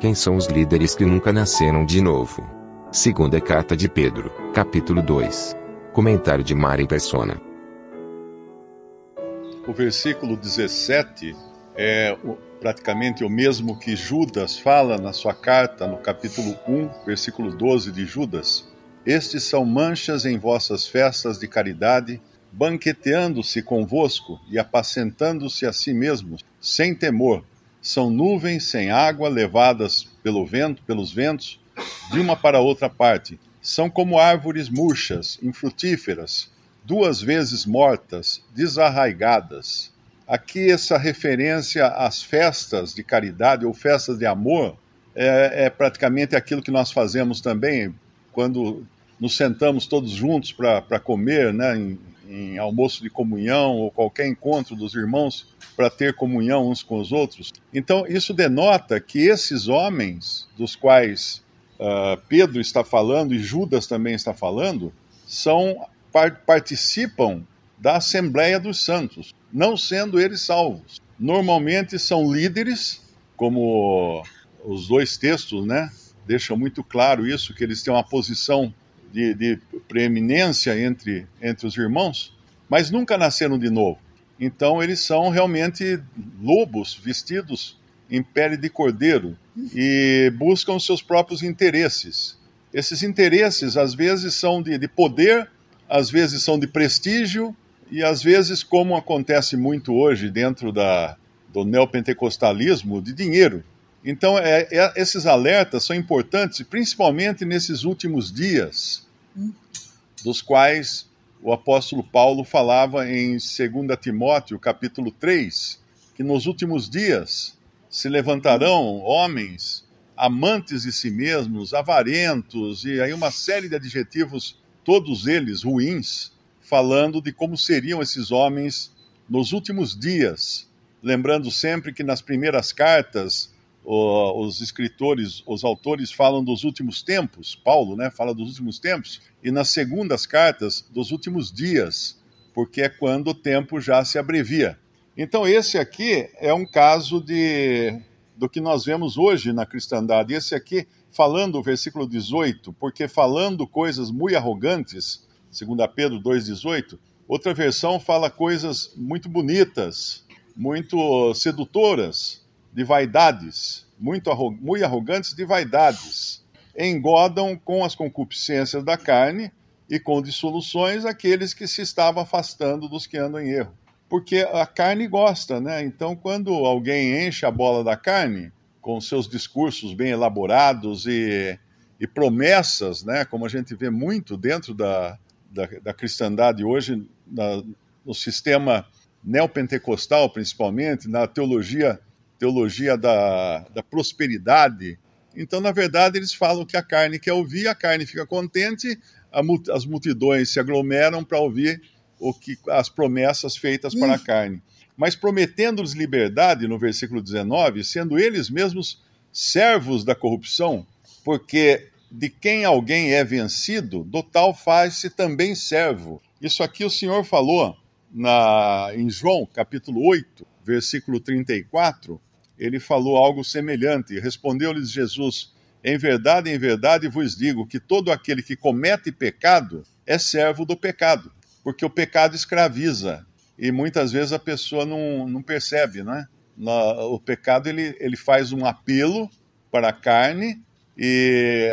Quem são os líderes que nunca nasceram de novo? Segunda carta de Pedro, capítulo 2. Comentário de Mari Persona. O versículo 17 é praticamente o mesmo que Judas fala na sua carta, no capítulo 1, versículo 12 de Judas. Estes são manchas em vossas festas de caridade, banqueteando-se convosco e apacentando-se a si mesmos, sem temor. São nuvens sem água levadas pelo vento, pelos ventos, de uma para outra parte. São como árvores murchas, infrutíferas, duas vezes mortas, desarraigadas. Aqui, essa referência às festas de caridade ou festas de amor é, é praticamente aquilo que nós fazemos também quando nos sentamos todos juntos para comer, né, em, em, almoço de comunhão ou qualquer encontro dos irmãos para ter comunhão uns com os outros. Então, isso denota que esses homens, dos quais uh, Pedro está falando e Judas também está falando, são participam da Assembleia dos Santos, não sendo eles salvos. Normalmente são líderes, como os dois textos, né, deixam muito claro isso, que eles têm uma posição de, de preeminência entre, entre os irmãos, mas nunca nasceram de novo. Então eles são realmente lobos vestidos em pele de cordeiro e buscam seus próprios interesses. Esses interesses às vezes são de, de poder, às vezes são de prestígio e às vezes, como acontece muito hoje dentro da, do neopentecostalismo, de dinheiro. Então, é, é, esses alertas são importantes, principalmente nesses últimos dias, dos quais o apóstolo Paulo falava em 2 Timóteo, capítulo 3, que nos últimos dias se levantarão homens amantes de si mesmos, avarentos, e aí uma série de adjetivos, todos eles ruins, falando de como seriam esses homens nos últimos dias. Lembrando sempre que nas primeiras cartas os escritores, os autores falam dos últimos tempos, Paulo, né, fala dos últimos tempos, e nas segundas cartas dos últimos dias, porque é quando o tempo já se abrevia. Então esse aqui é um caso de do que nós vemos hoje na cristandade. Esse aqui falando o versículo 18, porque falando coisas muito arrogantes, segundo Pedro 2:18, outra versão fala coisas muito bonitas, muito sedutoras, de vaidades, muito, muito arrogantes de vaidades, engodam com as concupiscências da carne e com dissoluções aqueles que se estavam afastando dos que andam em erro. Porque a carne gosta, né? Então, quando alguém enche a bola da carne, com seus discursos bem elaborados e, e promessas, né? Como a gente vê muito dentro da, da, da cristandade hoje, na, no sistema neopentecostal, principalmente, na teologia teologia da, da prosperidade. Então, na verdade, eles falam que a carne quer ouvir, a carne fica contente, a, as multidões se aglomeram para ouvir o que as promessas feitas para a carne. Mas prometendo-lhes liberdade, no versículo 19, sendo eles mesmos servos da corrupção, porque de quem alguém é vencido, do tal faz-se também servo. Isso aqui o Senhor falou na, em João, capítulo 8, versículo 34, ele falou algo semelhante. Respondeu-lhes Jesus: Em verdade, em verdade vos digo que todo aquele que comete pecado é servo do pecado, porque o pecado escraviza e muitas vezes a pessoa não, não percebe, né? o pecado ele, ele faz um apelo para a carne e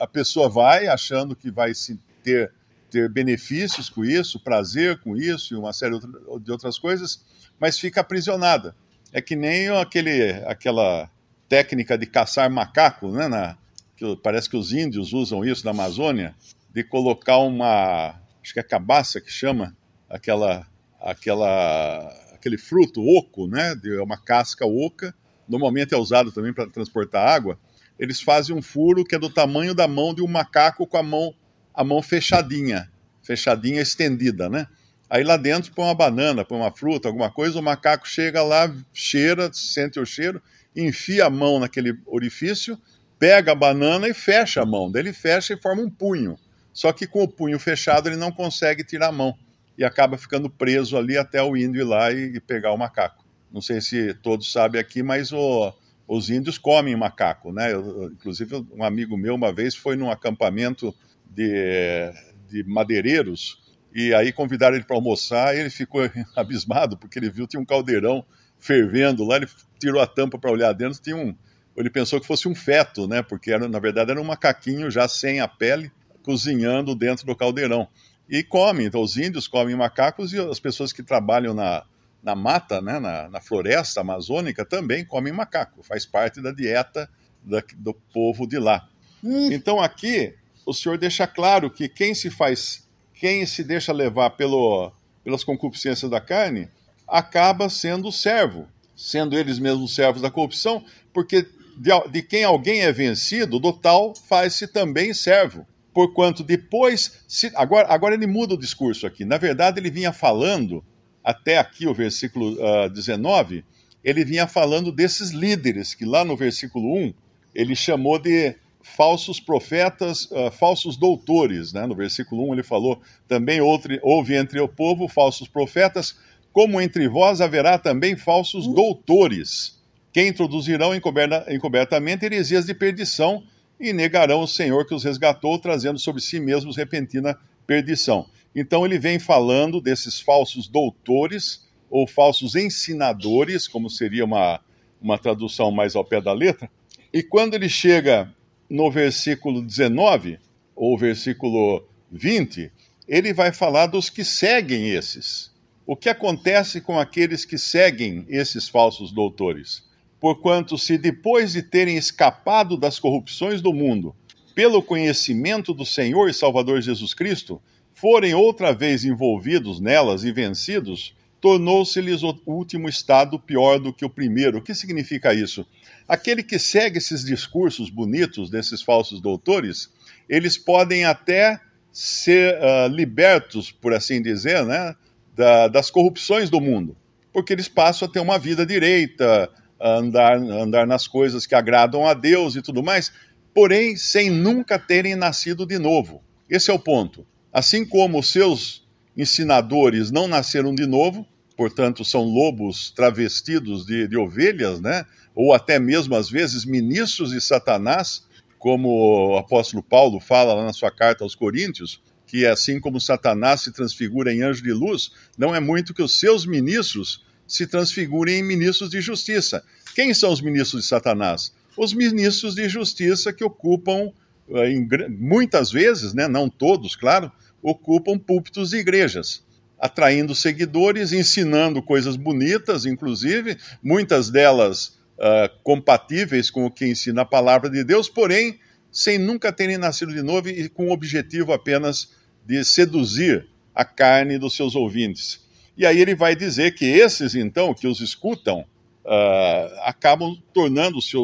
a pessoa vai achando que vai se ter, ter benefícios com isso, prazer com isso e uma série de outras coisas, mas fica aprisionada é que nem aquele, aquela técnica de caçar macaco, né? Na, que parece que os índios usam isso na Amazônia, de colocar uma, acho que é cabaça que chama, aquela, aquela, aquele fruto oco, né? De uma casca oca, normalmente é usado também para transportar água. Eles fazem um furo que é do tamanho da mão de um macaco com a mão, a mão fechadinha, fechadinha estendida, né? Aí lá dentro põe uma banana, põe uma fruta, alguma coisa, o macaco chega lá, cheira, sente o cheiro, enfia a mão naquele orifício, pega a banana e fecha a mão. Daí ele fecha e forma um punho. Só que com o punho fechado ele não consegue tirar a mão e acaba ficando preso ali até o índio ir lá e, e pegar o macaco. Não sei se todos sabem aqui, mas o, os índios comem macaco, né? Eu, inclusive, um amigo meu uma vez foi num acampamento de, de madeireiros e aí convidaram ele para almoçar e ele ficou abismado porque ele viu tinha um caldeirão fervendo lá, ele tirou a tampa para olhar dentro, tinha um, ele pensou que fosse um feto, né? Porque era, na verdade era um macaquinho já sem a pele cozinhando dentro do caldeirão. E comem, então os índios comem macacos e as pessoas que trabalham na, na mata, né, na, na floresta amazônica, também comem macaco, faz parte da dieta da, do povo de lá. Hum. Então aqui o Senhor deixa claro que quem se faz, quem se deixa levar pelo, pelas concupiscências da carne, acaba sendo servo, sendo eles mesmos servos da corrupção, porque de, de quem alguém é vencido, do tal faz-se também servo. Porquanto depois, se, agora, agora ele muda o discurso aqui. Na verdade, ele vinha falando até aqui o versículo uh, ah, 19, ele vinha falando desses líderes, que lá no versículo 1 ele chamou de falsos profetas, uh, falsos doutores. Né? No versículo 1 ele falou: também houve, houve entre o povo falsos profetas, como entre vós haverá também falsos doutores, que introduzirão encoberta, encobertamente heresias de perdição e negarão o Senhor que os resgatou, trazendo sobre si mesmos repentina perdição. Então ele vem falando desses falsos doutores ou falsos ensinadores, como seria uma, uma tradução mais ao pé da letra. E quando ele chega no versículo 19, ou versículo 20, ele vai falar dos que seguem esses. O que acontece com aqueles que seguem esses falsos doutores? Porquanto, se depois de terem escapado das corrupções do mundo, pelo conhecimento do Senhor e Salvador Jesus Cristo, forem outra vez envolvidos nelas e vencidos, tornou-se-lhes o último estado pior do que o primeiro. O que significa isso? Aquele que segue esses discursos bonitos desses falsos doutores, eles podem até ser uh, libertos, por assim dizer, né, da, das corrupções do mundo, porque eles passam a ter uma vida direita, andar, andar nas coisas que agradam a Deus e tudo mais, porém sem nunca terem nascido de novo. Esse é o ponto. Assim como os seus ensinadores não nasceram de novo, portanto são lobos travestidos de, de ovelhas, né? ou até mesmo às vezes ministros de Satanás, como o apóstolo Paulo fala lá na sua carta aos Coríntios, que assim como Satanás se transfigura em anjo de luz, não é muito que os seus ministros se transfigurem em ministros de justiça. Quem são os ministros de Satanás? Os ministros de justiça que ocupam, eh, muitas vezes, né, não todos, claro, ocupam púlpitos de igrejas, atraindo seguidores, ensinando coisas bonitas, inclusive, muitas delas uh, compatíveis com o que ensina a palavra de Deus, porém, sem nunca terem nascido de novo e com o objetivo apenas de seduzir a carne dos seus ouvintes. E aí ele vai dizer que esses, então, que os escutam, uh, acabam tornando-se,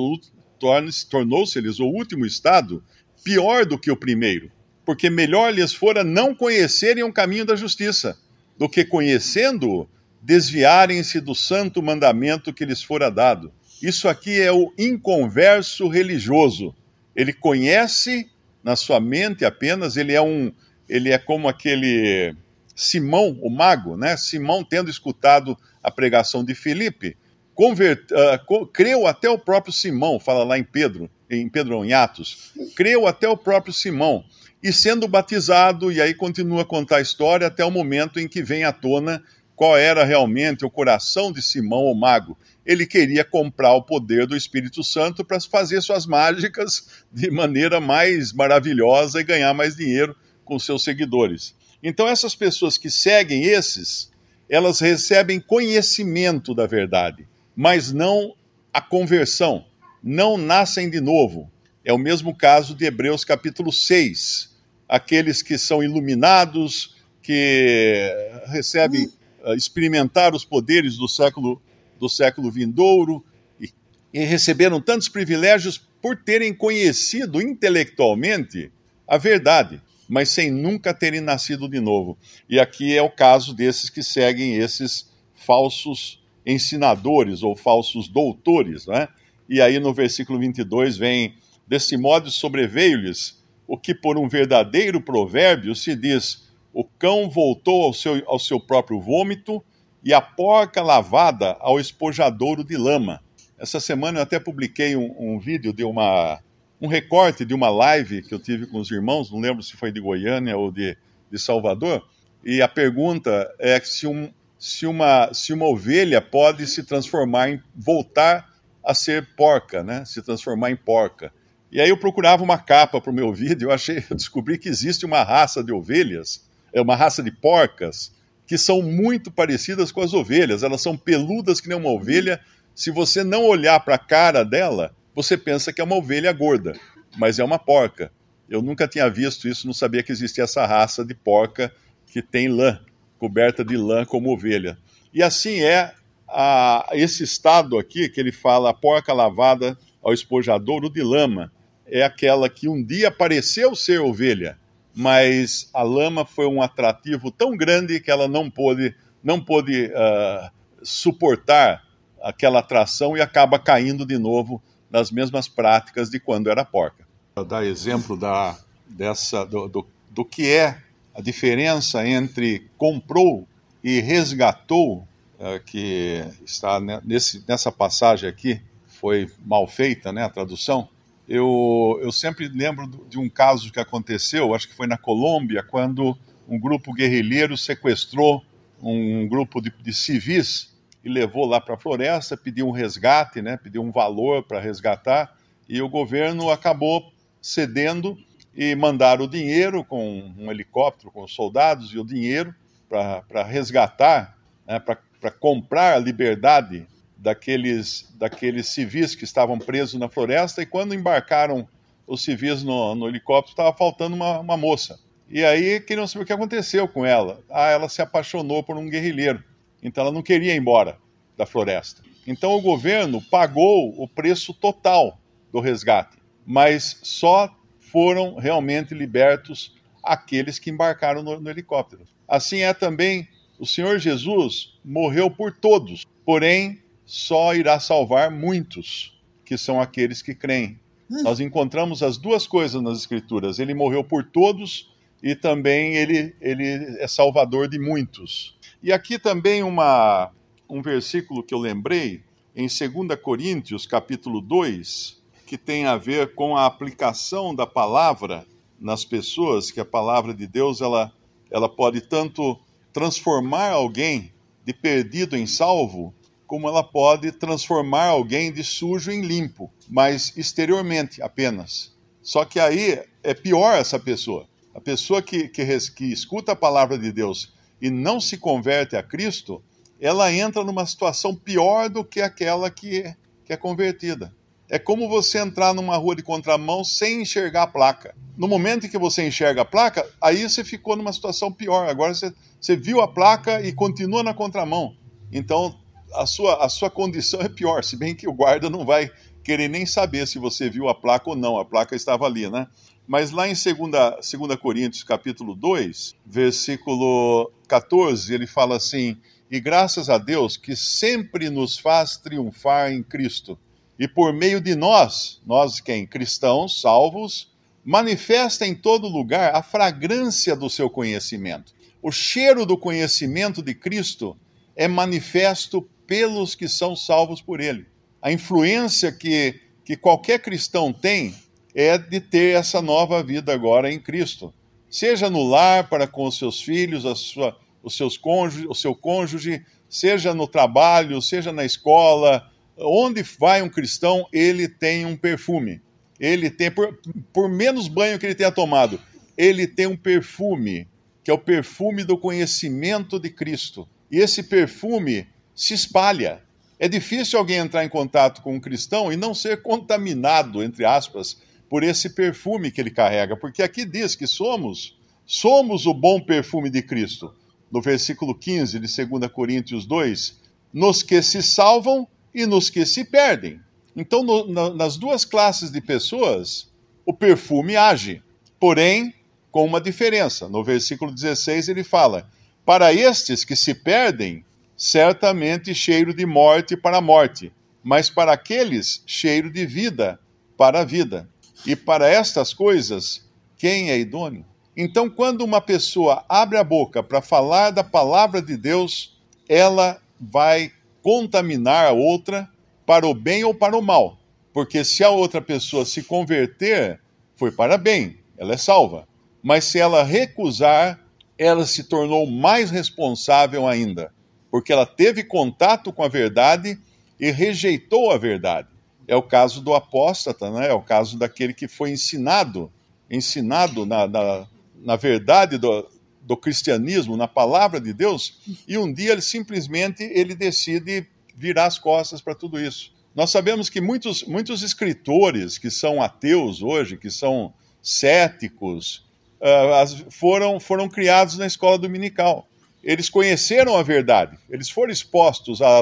tornou-se-lhes o último estado pior do que o primeiro porque melhor lhes fora não conhecerem o caminho da justiça, do que conhecendo-o, desviarem-se do santo mandamento que lhes fora dado. Isso aqui é o inconverso religioso. Ele conhece na sua mente apenas, ele é um, ele é como aquele Simão, o mago, né? Simão tendo escutado a pregação de Filipe, convert, uh, creu até o próprio Simão, fala lá em Pedro, em Pedro em Atos, creu até o próprio Simão e sendo batizado, e aí continua a contar a história até o momento em que vem à tona qual era realmente o coração de Simão, o mago. Ele queria comprar o poder do Espírito Santo para fazer suas mágicas de maneira mais maravilhosa e ganhar mais dinheiro com seus seguidores. Então, essas pessoas que seguem esses, elas recebem conhecimento da verdade, mas não a conversão, não nascem de novo. É o mesmo caso de Hebreus capítulo 6, aqueles que são iluminados, que recebem uh, experimentar os poderes do século do século vindouro e, e receberam tantos privilégios por terem conhecido intelectualmente a verdade, mas sem nunca terem nascido de novo. E aqui é o caso desses que seguem esses falsos ensinadores ou falsos doutores, né? E aí no versículo 22 vem: Desse modo sobreveio-lhes o que por um verdadeiro provérbio se diz: o cão voltou ao seu, ao seu próprio vômito e a porca lavada ao espojadouro de lama. Essa semana eu até publiquei um, um vídeo de uma, um recorte de uma live que eu tive com os irmãos, não lembro se foi de Goiânia ou de, de Salvador, e a pergunta é se, um, se, uma, se uma ovelha pode se transformar em voltar a ser porca, né? Se transformar em porca. E aí eu procurava uma capa para o meu vídeo, eu achei, eu descobri que existe uma raça de ovelhas, é uma raça de porcas que são muito parecidas com as ovelhas. Elas são peludas que nem uma ovelha. Se você não olhar para a cara dela, você pensa que é uma ovelha gorda, mas é uma porca. Eu nunca tinha visto isso, não sabia que existia essa raça de porca que tem lã, coberta de lã como ovelha. E assim é a, esse estado aqui que ele fala, a porca lavada ao espojadouro de lama, é aquela que um dia pareceu ser ovelha, mas a lama foi um atrativo tão grande que ela não pôde, não pôde uh, suportar aquela atração e acaba caindo de novo nas mesmas práticas de quando era porca. Dar exemplo da, dessa, do, do, do que é a diferença entre comprou e resgatou, uh, que está nesse, nessa passagem aqui, foi mal feita né, a tradução eu, eu sempre lembro de um caso que aconteceu, acho que foi na Colômbia, quando um grupo guerrilheiro sequestrou um grupo de, de civis e levou lá para a floresta, pediu um resgate, né, pediu um valor para resgatar, e o governo acabou cedendo e mandaram o dinheiro com um helicóptero, com os soldados e o dinheiro para resgatar, né, para comprar a liberdade daqueles, daqueles civis que estavam presos na floresta, e quando embarcaram os civis no, no helicóptero, estava faltando uma, uma moça. E aí queriam saber o que aconteceu com ela. Ah, ela se apaixonou por um guerrilheiro, então ela não queria ir embora da floresta. Então o governo pagou o preço total do resgate, mas só foram realmente libertos aqueles que embarcaram no, no helicóptero. Assim é também o Senhor Jesus morreu por todos, porém só irá salvar muitos, que são aqueles que creem. Hum. Nós encontramos as duas coisas nas Escrituras. Ele morreu por todos e também ele, ele é salvador de muitos. E aqui também uma, um versículo que eu lembrei, em 2 Coríntios, capítulo 2, que tem a ver com a aplicação da palavra nas pessoas, que a palavra de Deus ela, ela pode tanto transformar alguém de perdido em salvo, como ela pode transformar alguém de sujo em limpo, mas exteriormente apenas. Só que aí é pior essa pessoa. A pessoa que, que, que escuta a palavra de Deus e não se converte a Cristo, ela entra numa situação pior do que aquela que, que é convertida. É como você entrar numa rua de contramão sem enxergar a placa. No momento em que você enxerga a placa, aí você ficou numa situação pior. Agora você, você viu a placa e continua na contramão. Então a sua, a sua condição é pior, se bem que o guarda não vai querer nem saber se você viu a placa ou não, a placa estava ali, né? Mas lá em 2, 2 Coríntios capítulo 2, versículo 14, ele fala assim, e graças a Deus que sempre nos faz triunfar em Cristo, e por meio de nós, nós quem? Cristãos, salvos, manifesta em todo lugar a fragrância do seu conhecimento. O cheiro do conhecimento de Cristo é manifesto pelos que são salvos por ele. A influência que, que qualquer cristão tem é de ter essa nova vida agora em Cristo. Seja no lar para com os seus filhos, a sua, os seus cônjuge, o seu cônjuge, seja no trabalho, seja na escola, onde vai um cristão, ele tem um perfume. Ele tem, por, por menos banho que ele tenha tomado, ele tem um perfume, que é o perfume do conhecimento de Cristo. E esse perfume se espalha. É difícil alguém entrar em contato com um cristão e não ser contaminado, entre aspas, por esse perfume que ele carrega, porque aqui diz que somos somos o bom perfume de Cristo. No versículo 15 de 2 Coríntios 2, nos que se salvam e nos que se perdem. Então, no, na, nas duas classes de pessoas, o perfume age, porém com uma diferença. No versículo 16 ele fala: Para estes que se perdem, certamente cheiro de morte para a morte, mas para aqueles cheiro de vida para a vida. E para estas coisas, quem é idôneo? Então, quando uma pessoa abre a boca para falar da palavra de Deus, ela vai contaminar a outra para o bem ou para o mal. Porque se a outra pessoa se converter, foi para bem, ela é salva. Mas se ela recusar, ela se tornou mais responsável ainda, porque ela teve contato com a verdade e rejeitou a verdade. É o caso do apóstata, né? é o caso daquele que foi ensinado, ensinado na, na, na verdade do, do cristianismo, na palavra de Deus, e um dia ele simplesmente ele decide virar as costas para tudo isso. Nós sabemos que muitos, muitos escritores que são ateus hoje, que são céticos, uh, foram, foram criados na escola dominical. Eles conheceram a verdade, eles foram expostos à,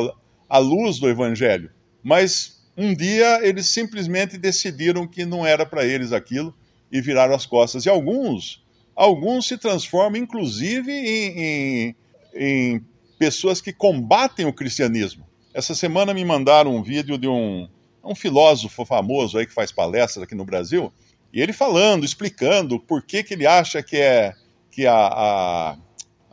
à luz do evangelho, mas um dia eles simplesmente decidiram que não era para eles aquilo e viraram as costas. E alguns, alguns se transformam, inclusive, em, em, em pessoas que combatem o cristianismo. Essa semana me mandaram um vídeo de um, um filósofo famoso aí que faz palestras aqui no Brasil, e ele falando, explicando por que, que ele acha que, é, que a, a,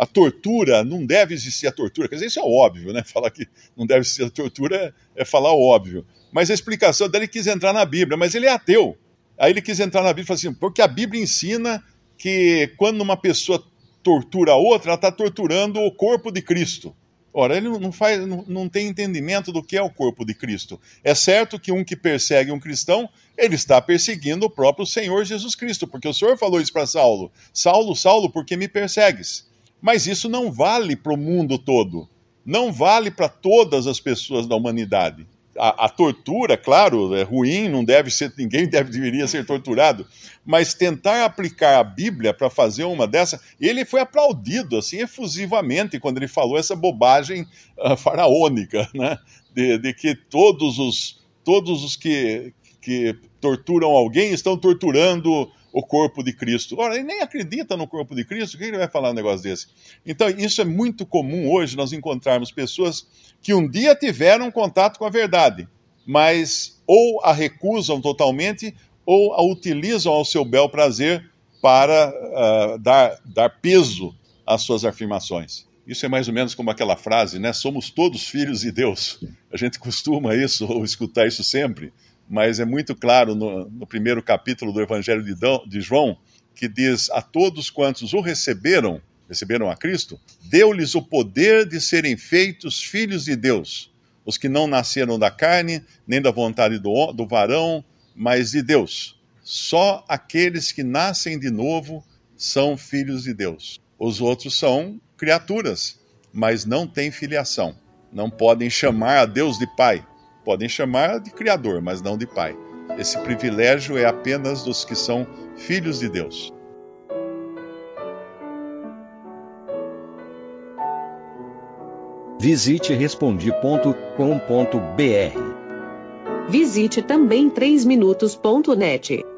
a tortura não deve existir a tortura. Quer dizer, isso é óbvio, né? Falar que não deve existir a tortura é, é falar óbvio. Mas a explicação dele quis entrar na Bíblia, mas ele é ateu. Aí ele quis entrar na Bíblia e falou assim: porque a Bíblia ensina que quando uma pessoa tortura a outra, ela está torturando o corpo de Cristo. Ora, ele não, faz, não, não, tem entendimento do que é o corpo de Cristo. É certo que um que persegue um cristão, ele está perseguindo o próprio Senhor Jesus Cristo, porque o Senhor falou isso para Saulo: Saulo, Saulo, por que me persegues? Mas isso não vale para o mundo todo, não vale para todas as pessoas da humanidade. A, a, tortura, claro, é ruim, não deve ser, ninguém deve, deveria ser torturado, mas tentar aplicar a Bíblia para fazer uma dessa, ele foi aplaudido assim efusivamente quando ele falou essa bobagem uh, faraônica, né? De, de, que todos os todos os que, que torturam alguém estão torturando o corpo de Cristo. Ora, ele nem acredita no corpo de Cristo, o que ele vai falar um negócio desse? Então, isso é muito comum hoje, nós encontrarmos pessoas que um dia tiveram contato com a verdade, mas ou a recusam totalmente ou a utilizam ao seu bel prazer para uh, dar, dar peso às suas afirmações. Isso é mais ou menos como aquela frase, né? Somos todos filhos de Deus. A gente costuma isso, ou escutar isso sempre mas é muito claro no, no primeiro capítulo do Evangelho de, Dão, de João, que diz: A todos quantos o receberam, receberam a Cristo, deu-lhes o poder de serem feitos filhos de Deus, os que não nasceram da carne, nem da vontade do, do varão, mas de Deus. Só aqueles que nascem de novo são filhos de Deus. Os outros são criaturas, mas não têm filiação. Não podem chamar a Deus de Pai, Podem chamar de Criador, mas não de Pai. Esse privilégio é apenas dos que são filhos de Deus. Visite respondi.com.br. Visite também 3minutos.net.